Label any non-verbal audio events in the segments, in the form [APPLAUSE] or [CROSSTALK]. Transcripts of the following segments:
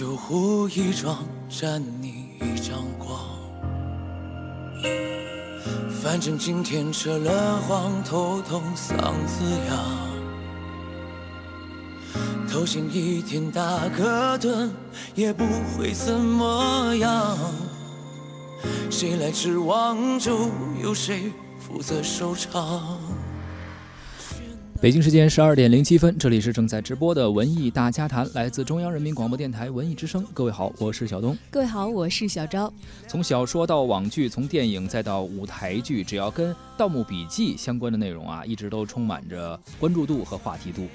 酒壶一装，沾你一张光。反正今天扯了谎，头痛嗓子痒。头先一天打个盹，也不会怎么样。谁来指望，就，由谁负责收场？北京时间十二点零七分，这里是正在直播的文艺大家谈，来自中央人民广播电台文艺之声。各位好，我是小东。各位好，我是小昭。从小说到网剧，从电影再到舞台剧，只要跟《盗墓笔记》相关的内容啊，一直都充满着关注度和话题度。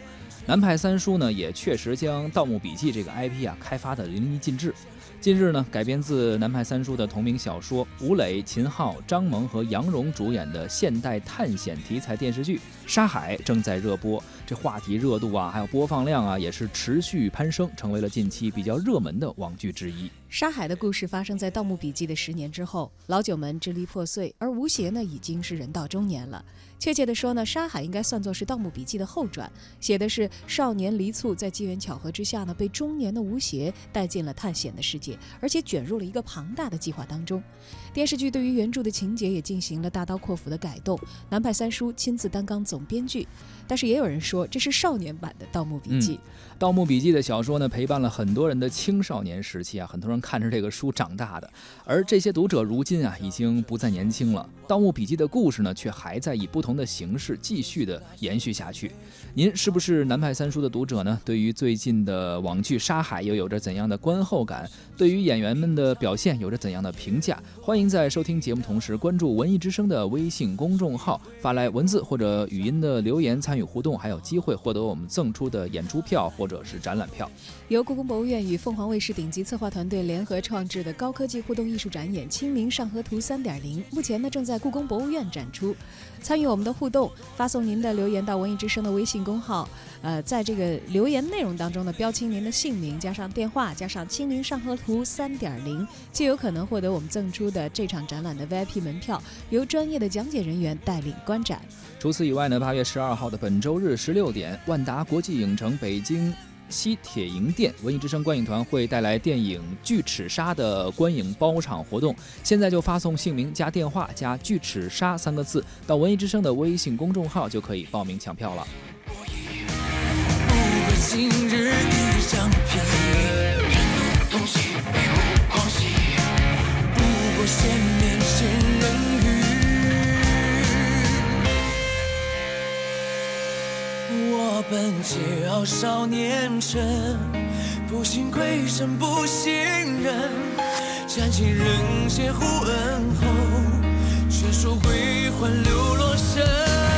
南派三叔呢，也确实将《盗墓笔记》这个 IP 啊开发的淋漓尽致。近日呢，改编自南派三叔的同名小说，吴磊、秦昊、张萌和杨蓉主演的现代探险题材电视剧《沙海》正在热播，这话题热度啊，还有播放量啊，也是持续攀升，成为了近期比较热门的网剧之一。沙海的故事发生在《盗墓笔记》的十年之后，老九门支离破碎，而吴邪呢，已经是人到中年了。确切的说呢，《沙海》应该算作是《盗墓笔记》的后传，写的是少年黎簇在机缘巧合之下呢，被中年的吴邪带进了探险的世界，而且卷入了一个庞大的计划当中。电视剧对于原著的情节也进行了大刀阔斧的改动，南派三叔亲自担纲总编剧。但是也有人说这是少年版的《盗墓笔记》。《盗墓笔记》的小说呢，陪伴了很多人的青少年时期啊，很多人看着这个书长大的。而这些读者如今啊，已经不再年轻了。《盗墓笔记》的故事呢，却还在以不同的形式继续的延续下去。您是不是南派三叔的读者呢？对于最近的网剧《沙海》又有着怎样的观后感？对于演员们的表现有着怎样的评价？欢迎在收听节目同时关注文艺之声的微信公众号，发来文字或者语音的留言参与互动，还有机会获得我们赠出的演出票或者是展览票。由故宫博物院与凤凰卫视顶级策划团队联合创制的高科技互动艺术展演《清明上河图三点零》，目前呢正在故宫博物院展出。参与我们的互动，发送您的留言到文艺之声的微信公号，呃，在这个留言内容当中呢，标清您的姓名，加上电话，加上《清明上河图三点零》，就有可能获得我们赠出的这场展览的 VIP 门票，由专业的讲解人员带领观展。除此以外呢，八月十二号的本周日十六点，万达国际影城北京。西铁营店文艺之声观影团会带来电影《巨齿鲨》的观影包场活动，现在就发送姓名加电话加“巨齿鲨”三个字到文艺之声的微信公众号，就可以报名抢票了。今日一仗相片，你眼中的西，美无狂喜。不过，先勉是人与我本桀骜少年臣，不信鬼神，不信人。斩尽人间，护恩后，权收归还。流落身。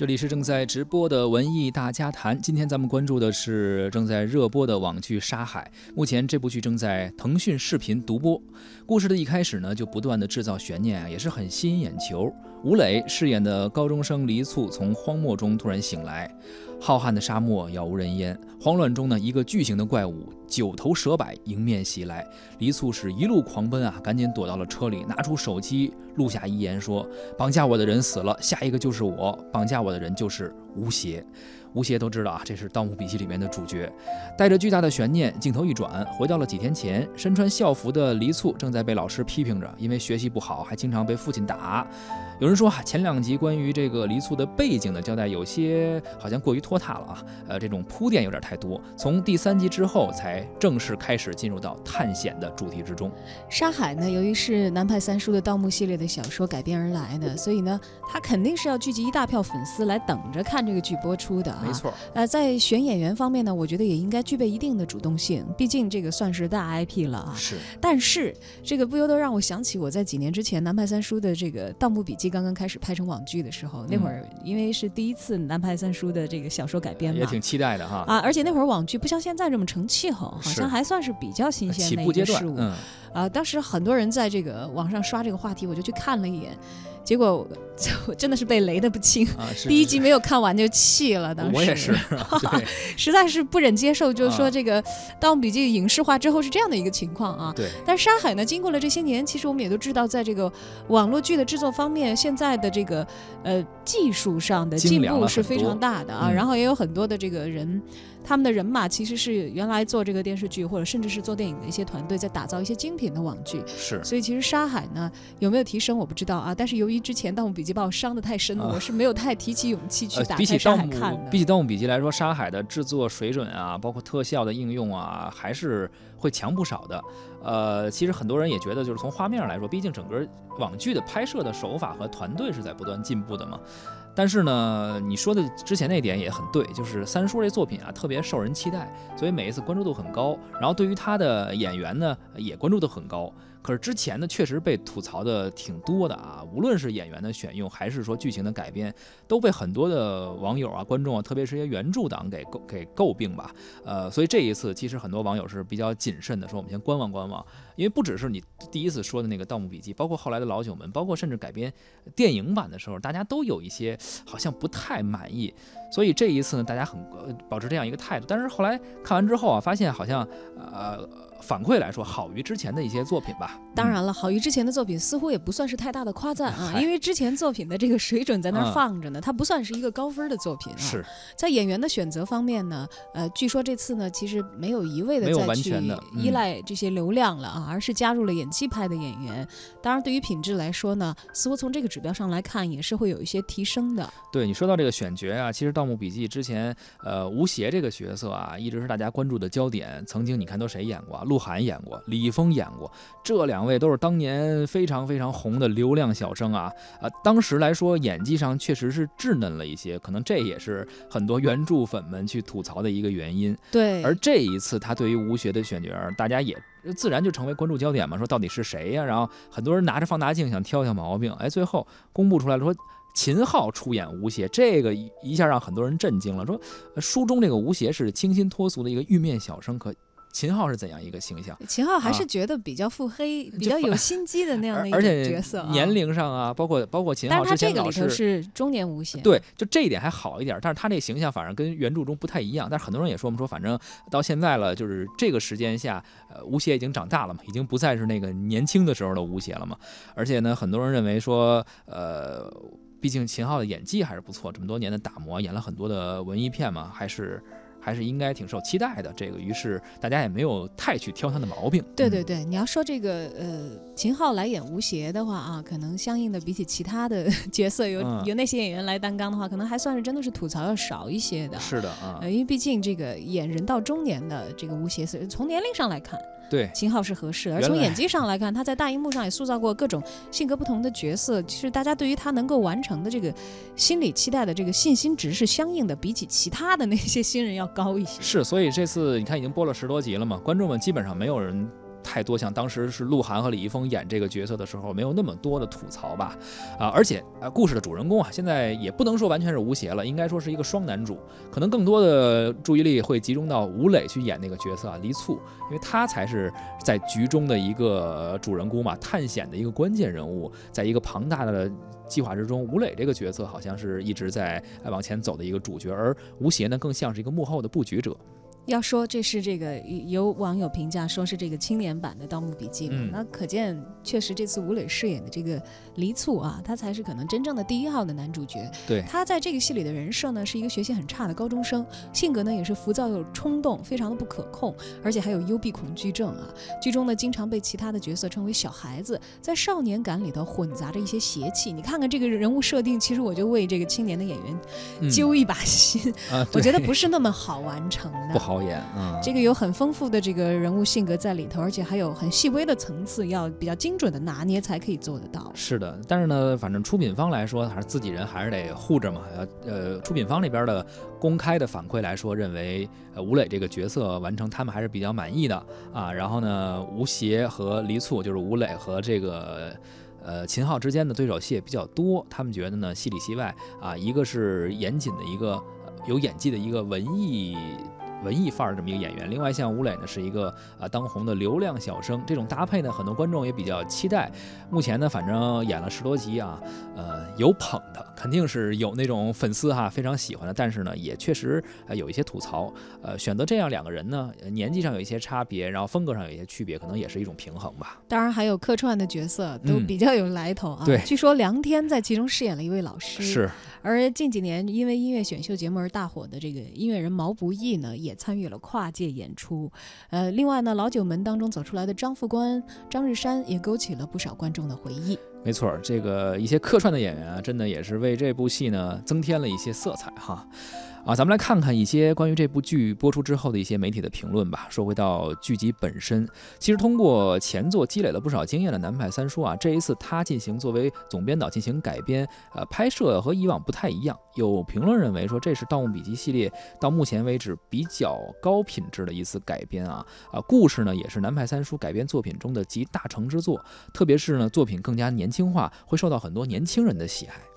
这里是正在直播的文艺大家谈，今天咱们关注的是正在热播的网剧《沙海》。目前这部剧正在腾讯视频独播。故事的一开始呢，就不断的制造悬念啊，也是很吸引眼球。吴磊饰演的高中生黎簇从荒漠中突然醒来。浩瀚的沙漠杳无人烟，慌乱中呢，一个巨型的怪物九头蛇摆迎面袭来，黎簇是一路狂奔啊，赶紧躲到了车里，拿出手机录下遗言说：“绑架我的人死了，下一个就是我，绑架我的人就是吴邪。”吴邪都知道啊，这是《盗墓笔记》里面的主角。带着巨大的悬念，镜头一转，回到了几天前，身穿校服的黎簇正在被老师批评着，因为学习不好，还经常被父亲打。有人说啊，前两集关于这个黎簇的背景的交代有些好像过于突拖沓了啊，呃，这种铺垫有点太多。从第三集之后才正式开始进入到探险的主题之中。沙海呢，由于是南派三叔的盗墓系列的小说改编而来的，所以呢，他肯定是要聚集一大票粉丝来等着看这个剧播出的啊。没错，呃，在选演员方面呢，我觉得也应该具备一定的主动性，毕竟这个算是大 IP 了啊。是。但是这个不由得让我想起我在几年之前南派三叔的这个《盗墓笔记》。刚刚开始拍成网剧的时候，那会儿因为是第一次南派三叔的这个小说改编嘛，也挺期待的哈啊！而且那会儿网剧不像现在这么成气候，好像还算是比较新鲜的一个事物。啊，当时很多人在这个网上刷这个话题，我就去看了一眼。结果就 [LAUGHS] 真的是被雷的不轻，第一集没有看完就气了。当时我也是 [LAUGHS] [LAUGHS] 实在是不忍接受，就是说这个《盗墓笔记》影视化之后是这样的一个情况啊。对。但是沙海呢，经过了这些年，其实我们也都知道，在这个网络剧的制作方面，现在的这个呃技术上的进步是非常大的啊。然后也有很多的这个人。他们的人马其实是原来做这个电视剧，或者甚至是做电影的一些团队，在打造一些精品的网剧。是，所以其实沙海呢有没有提升我不知道啊。但是由于之前《盗墓笔记》把我伤得太深了，我是没有太提起勇气去打开沙海看的。比起《盗墓笔记》来说，沙海的制作水准啊，包括特效的应用啊，还是会强不少的。呃，其实很多人也觉得，就是从画面上来说，毕竟整个网剧的拍摄的手法和团队是在不断进步的嘛。但是呢，你说的之前那点也很对，就是三叔这作品啊，特别受人期待，所以每一次关注度很高。然后对于他的演员呢，也关注度很高。可是之前呢，确实被吐槽的挺多的啊，无论是演员的选用，还是说剧情的改编，都被很多的网友啊、观众啊，特别是些原著党给诟给诟病吧。呃，所以这一次，其实很多网友是比较谨慎的，说我们先观望观望，因为不只是你第一次说的那个《盗墓笔记》，包括后来的老九门，包括甚至改编电影版的时候，大家都有一些好像不太满意。所以这一次呢，大家很保持这样一个态度。但是后来看完之后啊，发现好像呃。反馈来说，好于之前的一些作品吧。当然了，好于之前的作品似乎也不算是太大的夸赞啊，因为之前作品的这个水准在那儿放着呢，它不算是一个高分的作品啊。是在演员的选择方面呢，呃，据说这次呢，其实没有一味的再去依赖这些流量了啊，而是加入了演技派的演员。当然，对于品质来说呢，似乎从这个指标上来看，也是会有一些提升的。对你说到这个选角啊，其实《盗墓笔记》之前，呃，吴邪这个角色啊，一直是大家关注的焦点。曾经你看都谁演过？鹿晗演过。李易峰演过，这两位都是当年非常非常红的流量小生啊啊！当时来说，演技上确实是稚嫩了一些，可能这也是很多原著粉们去吐槽的一个原因。对，而这一次他对于吴邪的选角，大家也自然就成为关注焦点嘛，说到底是谁呀？然后很多人拿着放大镜想挑挑毛病，哎，最后公布出来了，说秦昊出演吴邪，这个一下让很多人震惊了，说书中这个吴邪是清新脱俗的一个玉面小生，可。秦昊是怎样一个形象？秦昊还是觉得比较腹黑、[LAUGHS] 比较有心机的那样的 [LAUGHS] 一个角色。年龄上啊，包括包括秦昊之前老是是中年无邪。对，就这一点还好一点。但是他这形象反而跟原著中不太一样。但是很多人也说我们说，反正到现在了，就是这个时间下，呃，吴邪已经长大了嘛，已经不再是那个年轻的时候的吴邪了嘛。而且呢，很多人认为说，呃，毕竟秦昊的演技还是不错，这么多年的打磨，演了很多的文艺片嘛，还是。还是应该挺受期待的，这个于是大家也没有太去挑他的毛病。对对对，你要说这个呃秦昊来演吴邪的话啊，可能相应的比起其他的 [LAUGHS] 角色，有有那些演员来担纲的话，可能还算是真的是吐槽要少一些的。是的啊，因为毕竟这个演人到中年的这个吴邪，从年龄上来看。对，秦昊是合适的，而从演技上来看，他在大荧幕上也塑造过各种性格不同的角色。其实大家对于他能够完成的这个心理期待的这个信心值是相应的，比起其他的那些新人要高一些。是，所以这次你看已经播了十多集了嘛，观众们基本上没有人。太多像当时是鹿晗和李易峰演这个角色的时候，没有那么多的吐槽吧，啊，而且啊，故事的主人公啊，现在也不能说完全是吴邪了，应该说是一个双男主，可能更多的注意力会集中到吴磊去演那个角色啊，黎簇，因为他才是在局中的一个主人公嘛，探险的一个关键人物，在一个庞大的计划之中，吴磊这个角色好像是一直在往前走的一个主角，而吴邪呢，更像是一个幕后的布局者。要说这是这个有网友评价说是这个青年版的《盗墓笔记》嗯那可见确实这次吴磊饰演的这个黎簇啊，他才是可能真正的第一号的男主角。对他在这个戏里的人设呢，是一个学习很差的高中生，性格呢也是浮躁又冲动，非常的不可控，而且还有幽闭恐惧症啊。剧中呢，经常被其他的角色称为小孩子，在少年感里头混杂着一些邪气。你看看这个人物设定，其实我就为这个青年的演员嗯揪一把心，啊，我觉得不是那么好完成的。不好演，嗯，这个有很丰富的这个人物性格在里头，而且还有很细微的层次，要比较精准的拿捏才可以做得到。是的，但是呢，反正出品方来说，还是自己人还是得护着嘛。呃呃，出品方那边的公开的反馈来说，认为呃吴磊这个角色完成他们还是比较满意的啊。然后呢，吴邪和黎簇就是吴磊和这个。呃，秦昊之间的对手戏也比较多，他们觉得呢，戏里戏外啊，一个是严谨的一个、呃有演技的一个文艺文艺范儿这么一个演员，另外像吴磊呢是一个啊当红的流量小生，这种搭配呢，很多观众也比较期待。目前呢，反正演了十多集啊，呃，有捧的，肯定是有那种粉丝哈非常喜欢的，但是呢，也确实呃有一些吐槽。呃，选择这样两个人呢，呃年纪上有一些差别，然后风格上有一些区别，可能也是一种平衡吧。当然还有客串的角色都嗯比较有来头啊。对据说梁天在其中饰演了一位老师。。是，而近几年因为音乐选秀节目而大火的这个音乐人毛不易呢，也也参与了跨界演出。呃，另外呢，老九门当中走出来的张副官、张日山也勾起了不少观众的回忆。没错，这个一些客串的演员啊，真的也是为这部戏呢增添了一些色彩哈。啊，咱们来看看一些关于这部剧播出之后的一些媒体的评论吧。说回到剧集本身，其实通过前作积累了不少经验的南派三叔啊，这一次他进行作为总编导进行改编，呃，拍摄和以往不太一样。有评论认为说这是《盗墓笔记》系列到目前为止比较高品质的一次改编啊啊，故事呢也是南派三叔改编作品中的集大成之作。特别是呢，作品更加年轻化，会受到很多年轻人的喜爱。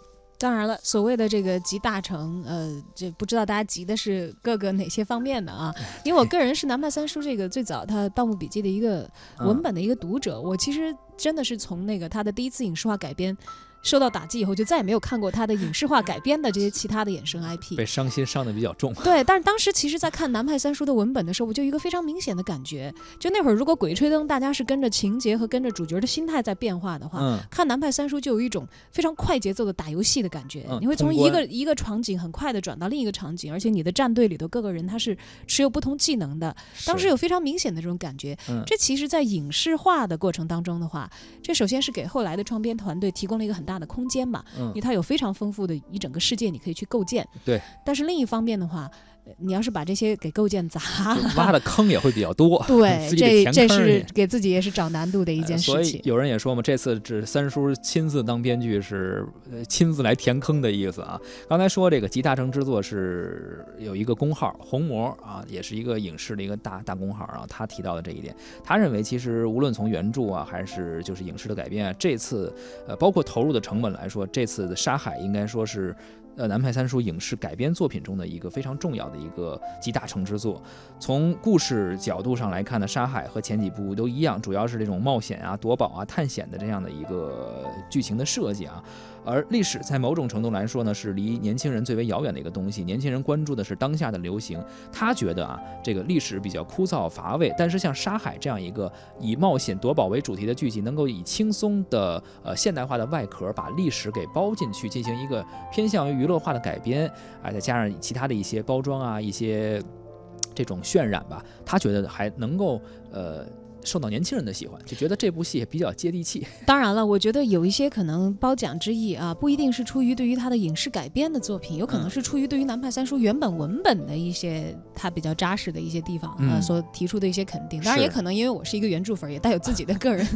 当然了，所谓的这个集大成，呃，这不知道大家集的是各个哪些方面的啊？因为我个人是南派三叔这个最早他《盗墓笔记》的一个文本的一个读者，我其实真的是从那个他的第一次影视化改编受到打击以后，就再也没有看过他的影视化改编的这些其他的衍生 [LAUGHS] IP。被伤心伤的比较重。对，但是当时其实，在看南派三叔的文本的时候，我就一个非常明显的感觉，就那会儿如果《鬼吹灯》大家是跟着情节和跟着主角的心态在变化的话，嗯，看南派三叔就有一种非常快节奏的打游戏的感觉，嗯你会从一个一个场景很快的转到另一个场景，而且你的战队里头各个人他是持有不同技能的，当时有非常明显的这种感觉。嗯这其实，在影视化的过程当中的话，这首先是给后来的创编团队提供了一个很大的空间嘛，嗯因为它有非常丰富的一整个世界你可以去构建。对。但是另一方面的话，呃你要是把这些给构建砸了，挖的坑也会比较多。[LAUGHS] 对，这这是给自己也是找难度的一件呃所以。有人也说嘛，这次这三叔亲自当编剧是呃亲自来填坑的意思啊。刚才说这个集大成之作是有一个工号红魔啊，也是一个影视的一个大大工号，然后他提到的这一点，他认为其实无论从原著啊，还是就是影视的改编啊，这次呃包括投入的成本来说，这次的《沙海》应该说是。呃，南派三叔影视改编作品中的一个非常重要的一个集大成之作。从故事角度上来看呢，《沙海》和前几部都一样，主要是这种冒险啊、夺宝啊、探险的这样的一个剧情的设计啊。而历史在某种程度来说呢，是离年轻人最为遥远的一个东西。年轻人关注的是当下的流行，他觉得啊，这个历史比较枯燥乏味。但是像《沙海》这样一个以冒险夺宝为主题的剧集，能够以轻松的呃现代化的外壳把历史给包进去，进行一个偏向于娱乐化的改编，啊，再加上其他的一些包装啊，一些这种渲染吧，他觉得还能够呃。受到年轻人的喜欢，就觉得这部戏也比较接地气。[LAUGHS] 当然了，我觉得有一些可能褒奖之意啊，不一定是出于对于他的影视改编的作品，有可能嗯是出于对于南派三叔原本文本的一些他比较扎实的一些地方，呃，嗯所提出的一些肯定。当然，也可能因为我是一个原著粉，也带有自己的个人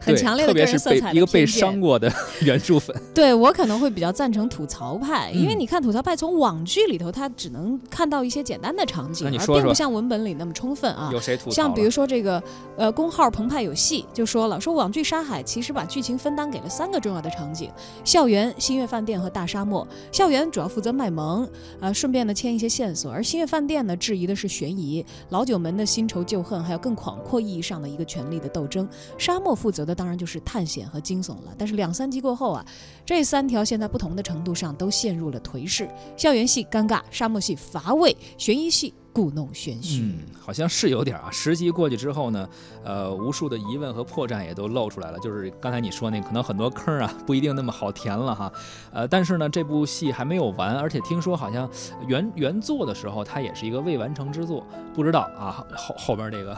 很强烈的个人色彩的一个被伤过的原著粉。[LAUGHS] 对我可能会比较赞成吐槽派，因为嗯你看吐槽派从网剧里头，他只能看到一些简单的场景，而并不像文本里那么充分啊。有谁吐槽？像比如说这个，呃，公号澎湃有戏就说了，说网剧《沙海》其实把剧情分担给了三个重要的场景：校园、新月饭店和大沙漠。校园主要负责卖萌，呃，顺便呢牵一些线索；而新月饭店呢，质疑的是悬疑，老九门的新仇旧恨，还有更广阔意义上的一个权力的斗争。沙漠负责的当然就是探险和惊悚了。但是两三集过后啊，这三条线在不同的程度上都陷入了颓势：校园戏尴尬，沙漠戏乏味，悬疑戏。故弄玄虚。嗯，好像是有点啊。十集过去之后呢，呃，无数的疑问和破绽也都露出来了。就是刚才你说那，可能很多坑啊，不一定那么好填了哈。呃，但是呢，这部戏还没有完，而且听说好像原原作的时候，它也是一个未完成之作，不知道啊后后边这个，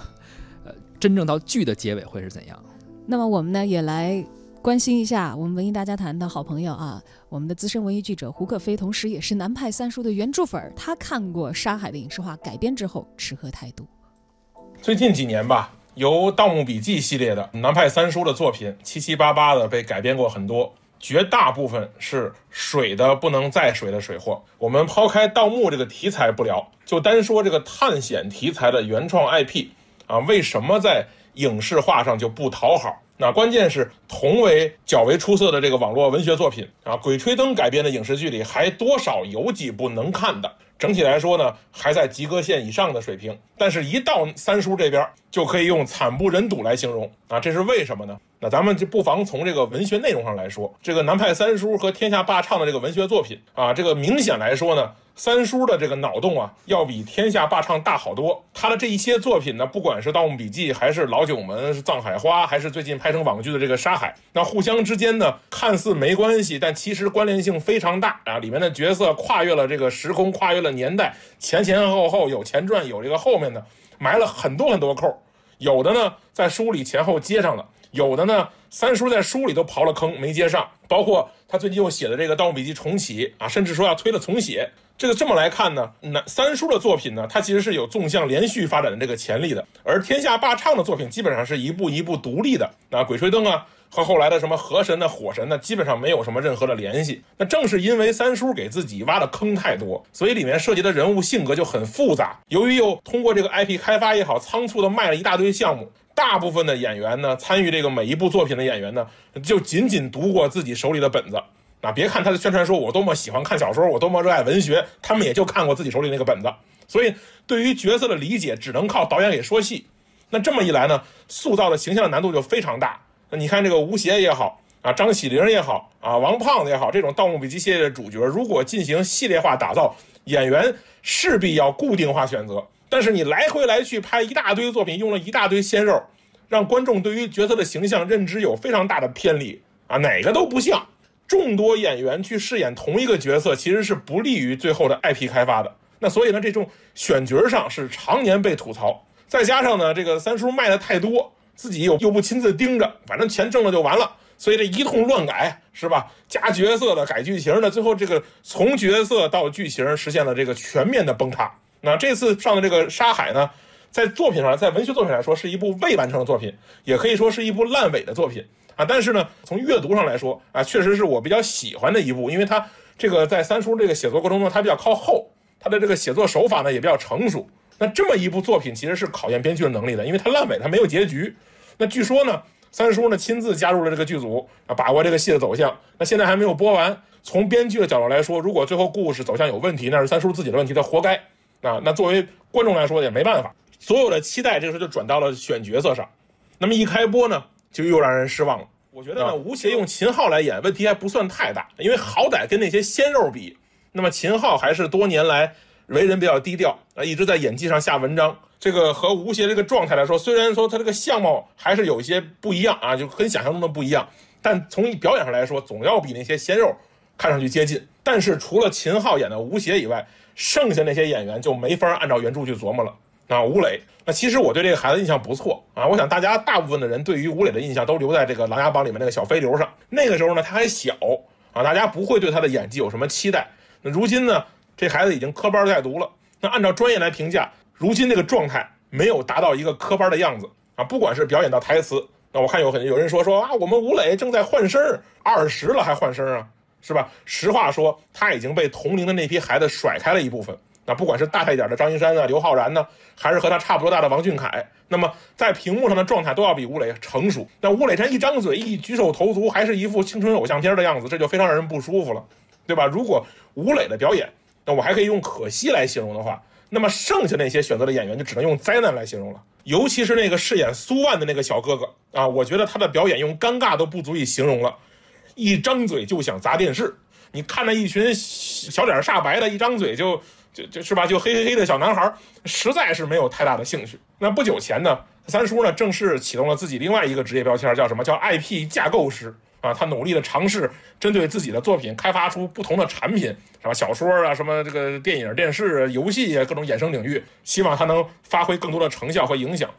呃，真正到剧的结尾会是怎样？那么我们呢，也来。关心一下我们文艺大家谈的好朋友啊，我们的资深文艺记者胡可飞，同时也是南派三叔的原著粉，他看过《沙海》的影视化改编之后，持何态度？最近几年吧，由《盗墓笔记》系列的南派三叔的作品七七八八的被改编过很多，绝大部分是水的不能再水的水货。我们抛开盗墓这个题材不聊，就单说这个探险题材的原创 IP 啊，为什么在影视化上就不讨好？那关键是同为较为出色的这个网络文学作品啊，《鬼吹灯》改编的影视剧里还多少有几部能看的。整体来说呢，还在及格线以上的水平。但是，一到三叔这边，就可以用惨不忍睹来形容啊，这是为什么呢？那咱们就不妨从这个文学内容上来说，这个南派三叔和天下霸唱的这个文学作品啊，这个明显来说呢。三叔的这个脑洞啊，要比天下霸唱大好多。他的这一些作品呢，不管是《盗墓笔记》，还是《老九门》，《藏海花》，还是最近拍成网剧的这个《沙海》，那互相之间呢，看似没关系，但其实关联性非常大啊。里面的角色跨越了这个时空，跨越了年代，前前后后有前传，有这个后面的埋了很多很多扣。有的呢，在书里前后接上了；有的呢，三叔在书里都刨了坑没接上。包括他最近又写的这个《盗墓笔记》重启啊，甚至说要推了重写。这个这么来看呢，那三叔的作品呢，它其实是有纵向连续发展的这个潜力的。而天下霸唱的作品基本上是一步一步独立的。那鬼吹灯啊和后来的什么河神的火神呢，基本上没有什么任何的联系。那正是因为三叔给自己挖的坑太多，所以里面涉及的人物性格就很复杂。由于又通过这个 IP 开发也好，仓促的卖了一大堆项目，大部分的演员呢，参与这个每一部作品的演员呢，就仅仅读过自己手里的本子。啊，别看他的宣传说，我多么喜欢看小说，我多么热爱文学，他们也就看过自己手里那个本子，所以对于角色的理解只能靠导演给说戏。那这么一来呢，塑造的形象难度就非常大。那你看这个吴邪也好啊，张起灵也好啊，王胖子也好，这种《盗墓笔记》系列的主角，如果进行系列化打造，演员势必要固定化选择。但是你来回来去拍一大堆作品，用了一大堆鲜肉，让观众对于角色的形象认知有非常大的偏离啊，哪个都不像。众多演员去饰演同一个角色，其实是不利于最后的 IP 开发的。那所以呢，这种选角上是常年被吐槽。再加上呢，这个三叔卖的太多，自己又又不亲自盯着，反正钱挣了就完了。所以这一通乱改，是吧？加角色的，改剧情的，最后这个从角色到剧情实现了这个全面的崩塌。那这次上的这个《沙海》呢，在作品上，在文学作品来说，是一部未完成的作品，也可以说是一部烂尾的作品。啊，但是呢，从阅读上来说啊，确实是我比较喜欢的一部，因为它这个在三叔这个写作过程中，它比较靠后，他的这个写作手法呢也比较成熟。那这么一部作品其实是考验编剧的能力的，因为它烂尾，它没有结局。那据说呢，三叔呢亲自加入了这个剧组啊，把握这个戏的走向。那现在还没有播完，从编剧的角度来说，如果最后故事走向有问题，那是三叔自己的问题，他活该啊。那作为观众来说也没办法，所有的期待这个时候就转到了选角色上。那么一开播呢？就又让人失望了。我觉得呢，吴邪用秦昊来演，问题还不算太大，因为好歹跟那些鲜肉比，那么秦昊还是多年来为人比较低调啊，一直在演技上下文章。这个和吴邪这个状态来说，虽然说他这个相貌还是有一些不一样啊，就跟想象中的不一样，但从表演上来说，总要比那些鲜肉看上去接近。但是除了秦昊演的吴邪以外，剩下那些演员就没法按照原著去琢磨了。啊，吴磊，那其实我对这个孩子印象不错啊。我想大家大部分的人对于吴磊的印象都留在这个《琅琊榜》里面那个小飞流上。那个时候呢，他还小啊，大家不会对他的演技有什么期待。那如今呢，这孩子已经科班在读了。那按照专业来评价，如今这个状态没有达到一个科班的样子啊。不管是表演到台词，那我看有很有人说说啊，我们吴磊正在换声二十了还换声啊，是吧？实话说，他已经被同龄的那批孩子甩开了一部分。那不管是大一点的张一山啊、刘昊然呢，还是和他差不多大的王俊凯，那么在屏幕上的状态都要比吴磊成熟。那吴磊这一张嘴、一举手投足，还是一副青春偶像片的样子，这就非常让人不舒服了，对吧？如果吴磊的表演，那我还可以用可惜来形容的话，那么剩下那些选择的演员就只能用灾难来形容了。尤其是那个饰演苏万的那个小哥哥啊，我觉得他的表演用尴尬都不足以形容了，一张嘴就想砸电视。你看那一群小脸煞白的，一张嘴就就就是吧，就黑黑黑的小男孩，实在是没有太大的兴趣。那不久前呢，三叔呢正式启动了自己另外一个职业标签，叫什么叫 IP 架构师啊？他努力的尝试针对自己的作品开发出不同的产品，什么小说啊，什么这个电影、电视、游戏啊，各种衍生领域，希望他能发挥更多的成效和影响。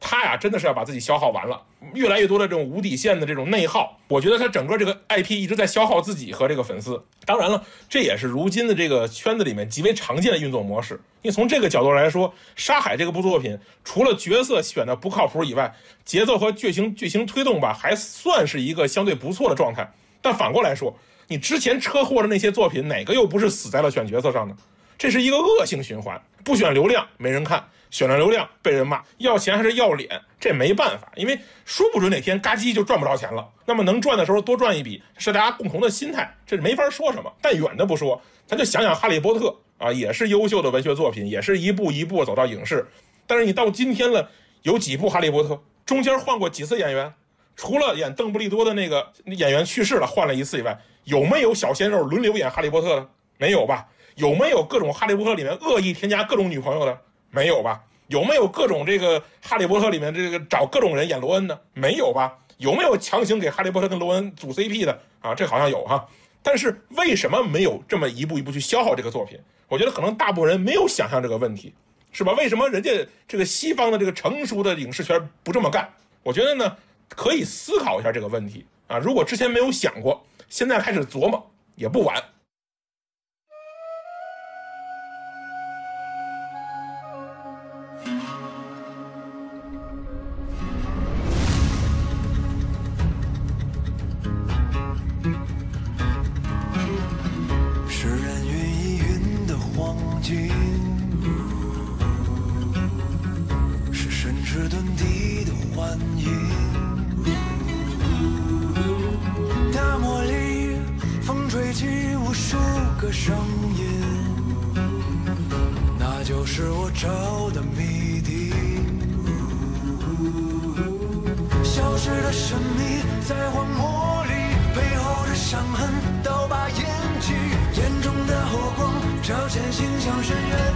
他呀，真的是要把自己消耗完了，越来越多的这种无底线的这种内耗，我觉得他整个这个 IP 一直在消耗自己和这个粉丝。当然了，这也是如今的这个圈子里面极为常见的运作模式。因为从这个角度来说，《沙海》这个部作品，除了角色选的不靠谱以外，节奏和剧情剧情推动吧，还算是一个相对不错的状态。但反过来说，你之前车祸的那些作品，哪个又不是死在了选角色上呢？这是一个恶性循环，不选流量没人看。选了流量被人骂，要钱还是要脸？这没办法，因为说不准哪天嘎叽就赚不着钱了。那么能赚的时候多赚一笔，是大家共同的心态，这没法说什么。但远的不说，咱就想想《哈利波特》啊，也是优秀的文学作品，也是一步一步走到影视。但是你到今天了，有几部《哈利波特》？中间换过几次演员？除了演邓布利多的那个演员去世了，换了一次以外，有没有小鲜肉轮流演《哈利波特》的？没有吧？有没有各种《哈利波特》里面恶意添加各种女朋友的？没有吧？有没有各种这个《哈利波特》里面这个找各种人演罗恩的？没有吧？有没有强行给哈利波特跟罗恩组 CP 的？啊，这好像有哈。但是为什么没有这么一步一步去消耗这个作品？我觉得可能大部分人没有想象这个问题，是吧？为什么人家这个西方的这个成熟的影视圈不这么干？我觉得呢，可以思考一下这个问题啊。如果之前没有想过，现在开始琢磨也不晚。是人